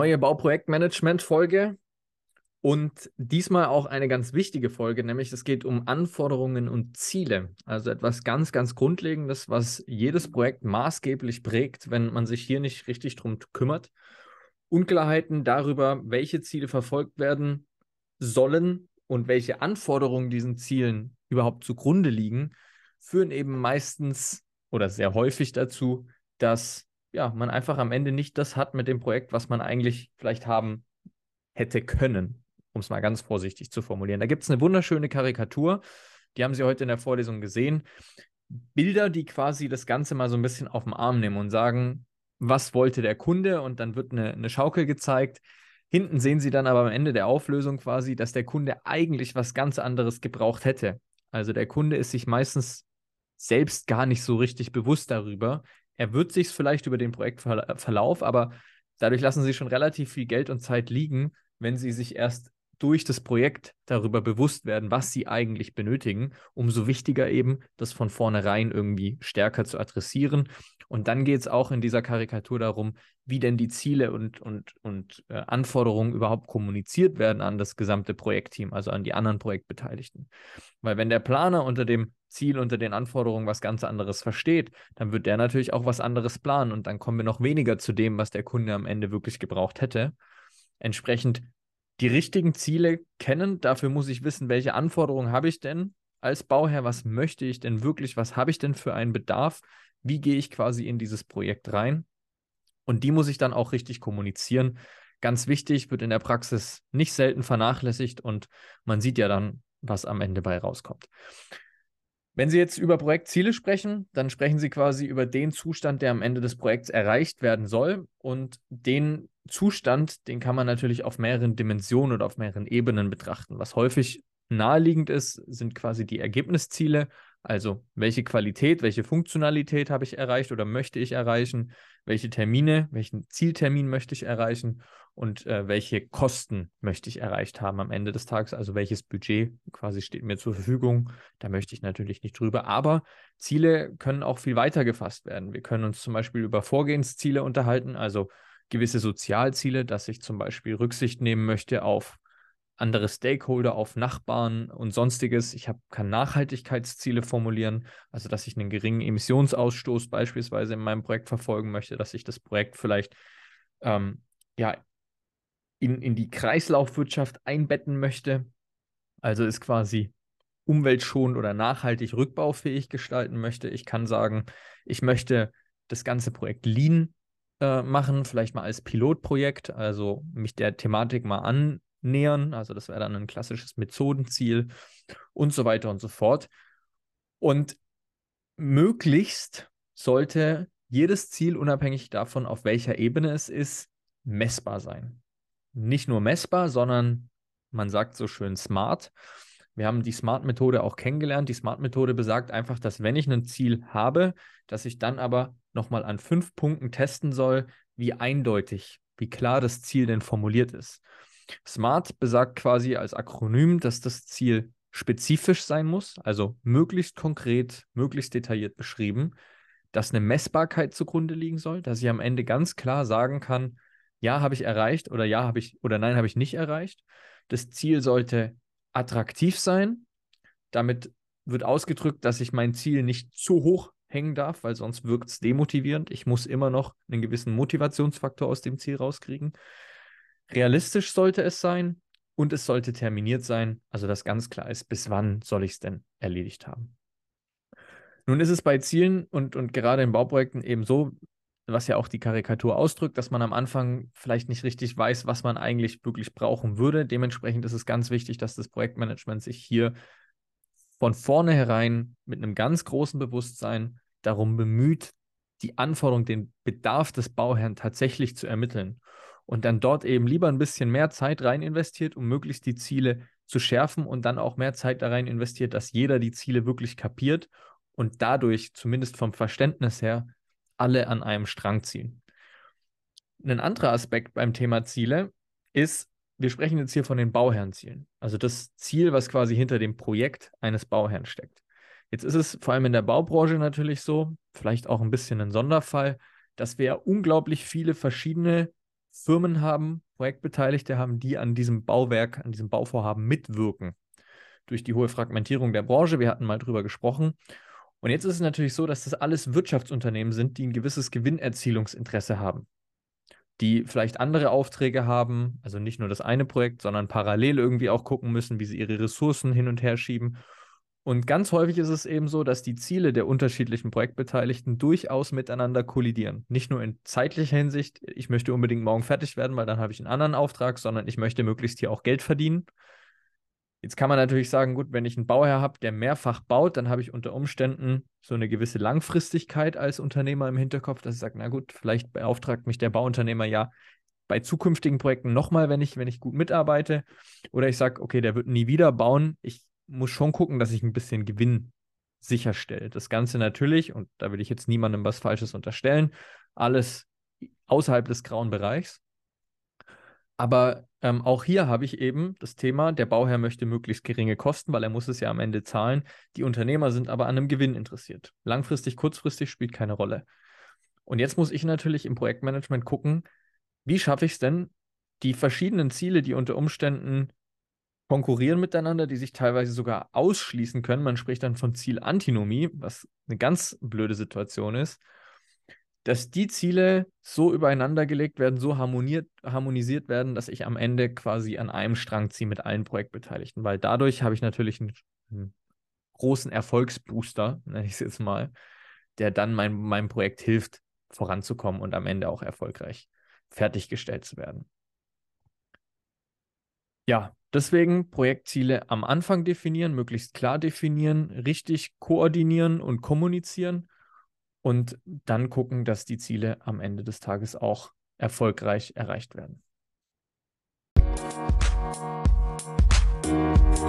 Neue Bauprojektmanagement-Folge und diesmal auch eine ganz wichtige Folge, nämlich es geht um Anforderungen und Ziele. Also etwas ganz, ganz Grundlegendes, was jedes Projekt maßgeblich prägt, wenn man sich hier nicht richtig drum kümmert. Unklarheiten darüber, welche Ziele verfolgt werden sollen und welche Anforderungen diesen Zielen überhaupt zugrunde liegen, führen eben meistens oder sehr häufig dazu, dass ja, man einfach am Ende nicht das hat mit dem Projekt, was man eigentlich vielleicht haben hätte können, um es mal ganz vorsichtig zu formulieren. Da gibt es eine wunderschöne Karikatur, die haben Sie heute in der Vorlesung gesehen. Bilder, die quasi das Ganze mal so ein bisschen auf den Arm nehmen und sagen, was wollte der Kunde? Und dann wird eine, eine Schaukel gezeigt. Hinten sehen Sie dann aber am Ende der Auflösung quasi, dass der Kunde eigentlich was ganz anderes gebraucht hätte. Also der Kunde ist sich meistens selbst gar nicht so richtig bewusst darüber, er wird sich vielleicht über den Projektverlauf, aber dadurch lassen sie schon relativ viel Geld und Zeit liegen, wenn sie sich erst durch das Projekt darüber bewusst werden, was sie eigentlich benötigen, umso wichtiger eben, das von vornherein irgendwie stärker zu adressieren. Und dann geht es auch in dieser Karikatur darum, wie denn die Ziele und, und, und äh, Anforderungen überhaupt kommuniziert werden an das gesamte Projektteam, also an die anderen Projektbeteiligten. Weil wenn der Planer unter dem Ziel unter den Anforderungen was ganz anderes versteht, dann wird der natürlich auch was anderes planen und dann kommen wir noch weniger zu dem, was der Kunde am Ende wirklich gebraucht hätte. Entsprechend die richtigen Ziele kennen, dafür muss ich wissen, welche Anforderungen habe ich denn als Bauherr, was möchte ich denn wirklich, was habe ich denn für einen Bedarf, wie gehe ich quasi in dieses Projekt rein und die muss ich dann auch richtig kommunizieren. Ganz wichtig, wird in der Praxis nicht selten vernachlässigt und man sieht ja dann, was am Ende bei rauskommt. Wenn Sie jetzt über Projektziele sprechen, dann sprechen Sie quasi über den Zustand, der am Ende des Projekts erreicht werden soll. Und den Zustand, den kann man natürlich auf mehreren Dimensionen oder auf mehreren Ebenen betrachten. Was häufig naheliegend ist, sind quasi die Ergebnisziele. Also welche Qualität, welche Funktionalität habe ich erreicht oder möchte ich erreichen? Welche Termine, welchen Zieltermin möchte ich erreichen? und äh, welche Kosten möchte ich erreicht haben am Ende des Tages, also welches Budget quasi steht mir zur Verfügung. Da möchte ich natürlich nicht drüber, aber Ziele können auch viel weiter gefasst werden. Wir können uns zum Beispiel über Vorgehensziele unterhalten, also gewisse Sozialziele, dass ich zum Beispiel Rücksicht nehmen möchte auf andere Stakeholder, auf Nachbarn und sonstiges. Ich hab, kann Nachhaltigkeitsziele formulieren, also dass ich einen geringen Emissionsausstoß beispielsweise in meinem Projekt verfolgen möchte, dass ich das Projekt vielleicht ähm, ja, in, in die Kreislaufwirtschaft einbetten möchte, also ist quasi umweltschonend oder nachhaltig rückbaufähig gestalten möchte. Ich kann sagen, ich möchte das ganze Projekt Lean äh, machen, vielleicht mal als Pilotprojekt, also mich der Thematik mal annähern. Also das wäre dann ein klassisches Methodenziel und so weiter und so fort. Und möglichst sollte jedes Ziel, unabhängig davon, auf welcher Ebene es ist, messbar sein nicht nur messbar, sondern man sagt so schön smart. Wir haben die Smart-Methode auch kennengelernt. Die Smart-Methode besagt einfach, dass wenn ich ein Ziel habe, dass ich dann aber nochmal an fünf Punkten testen soll, wie eindeutig, wie klar das Ziel denn formuliert ist. Smart besagt quasi als Akronym, dass das Ziel spezifisch sein muss, also möglichst konkret, möglichst detailliert beschrieben, dass eine Messbarkeit zugrunde liegen soll, dass ich am Ende ganz klar sagen kann, ja, habe ich erreicht oder ja, habe ich oder nein, habe ich nicht erreicht. Das Ziel sollte attraktiv sein. Damit wird ausgedrückt, dass ich mein Ziel nicht zu hoch hängen darf, weil sonst wirkt es demotivierend. Ich muss immer noch einen gewissen Motivationsfaktor aus dem Ziel rauskriegen. Realistisch sollte es sein und es sollte terminiert sein, also dass ganz klar ist, bis wann soll ich es denn erledigt haben. Nun ist es bei Zielen und, und gerade in Bauprojekten eben so, was ja auch die Karikatur ausdrückt, dass man am Anfang vielleicht nicht richtig weiß, was man eigentlich wirklich brauchen würde. Dementsprechend ist es ganz wichtig, dass das Projektmanagement sich hier von vornherein mit einem ganz großen Bewusstsein darum bemüht, die Anforderung, den Bedarf des Bauherrn tatsächlich zu ermitteln und dann dort eben lieber ein bisschen mehr Zeit rein investiert, um möglichst die Ziele zu schärfen und dann auch mehr Zeit da rein investiert, dass jeder die Ziele wirklich kapiert und dadurch zumindest vom Verständnis her alle an einem Strang ziehen. Ein anderer Aspekt beim Thema Ziele ist, wir sprechen jetzt hier von den Bauherrenzielen, also das Ziel, was quasi hinter dem Projekt eines Bauherrn steckt. Jetzt ist es vor allem in der Baubranche natürlich so, vielleicht auch ein bisschen ein Sonderfall, dass wir unglaublich viele verschiedene Firmen haben, Projektbeteiligte haben, die an diesem Bauwerk, an diesem Bauvorhaben mitwirken. Durch die hohe Fragmentierung der Branche, wir hatten mal drüber gesprochen. Und jetzt ist es natürlich so, dass das alles Wirtschaftsunternehmen sind, die ein gewisses Gewinnerzielungsinteresse haben die vielleicht andere Aufträge haben, also nicht nur das eine Projekt, sondern parallel irgendwie auch gucken müssen, wie sie ihre Ressourcen hin und her schieben. Und ganz häufig ist es eben so, dass die Ziele der unterschiedlichen Projektbeteiligten durchaus miteinander kollidieren. Nicht nur in zeitlicher Hinsicht, ich möchte unbedingt morgen fertig werden, weil dann habe ich einen anderen Auftrag, sondern ich möchte möglichst hier auch Geld verdienen. Jetzt kann man natürlich sagen, gut, wenn ich einen Bauherr habe, der mehrfach baut, dann habe ich unter Umständen so eine gewisse Langfristigkeit als Unternehmer im Hinterkopf, dass ich sage, na gut, vielleicht beauftragt mich der Bauunternehmer ja bei zukünftigen Projekten nochmal, wenn ich, wenn ich gut mitarbeite. Oder ich sage, okay, der wird nie wieder bauen. Ich muss schon gucken, dass ich ein bisschen Gewinn sicherstelle. Das Ganze natürlich, und da will ich jetzt niemandem was Falsches unterstellen, alles außerhalb des grauen Bereichs. Aber ähm, auch hier habe ich eben das Thema, der Bauherr möchte möglichst geringe Kosten, weil er muss es ja am Ende zahlen. Die Unternehmer sind aber an einem Gewinn interessiert. Langfristig, kurzfristig spielt keine Rolle. Und jetzt muss ich natürlich im Projektmanagement gucken, wie schaffe ich es denn, die verschiedenen Ziele, die unter Umständen konkurrieren miteinander, die sich teilweise sogar ausschließen können. Man spricht dann von Zielantinomie, was eine ganz blöde Situation ist dass die Ziele so übereinander gelegt werden, so harmonisiert werden, dass ich am Ende quasi an einem Strang ziehe mit allen Projektbeteiligten, weil dadurch habe ich natürlich einen, einen großen Erfolgsbooster, nenne ich es jetzt mal, der dann mein, meinem Projekt hilft, voranzukommen und am Ende auch erfolgreich fertiggestellt zu werden. Ja, deswegen Projektziele am Anfang definieren, möglichst klar definieren, richtig koordinieren und kommunizieren und dann gucken, dass die Ziele am Ende des Tages auch erfolgreich erreicht werden. Musik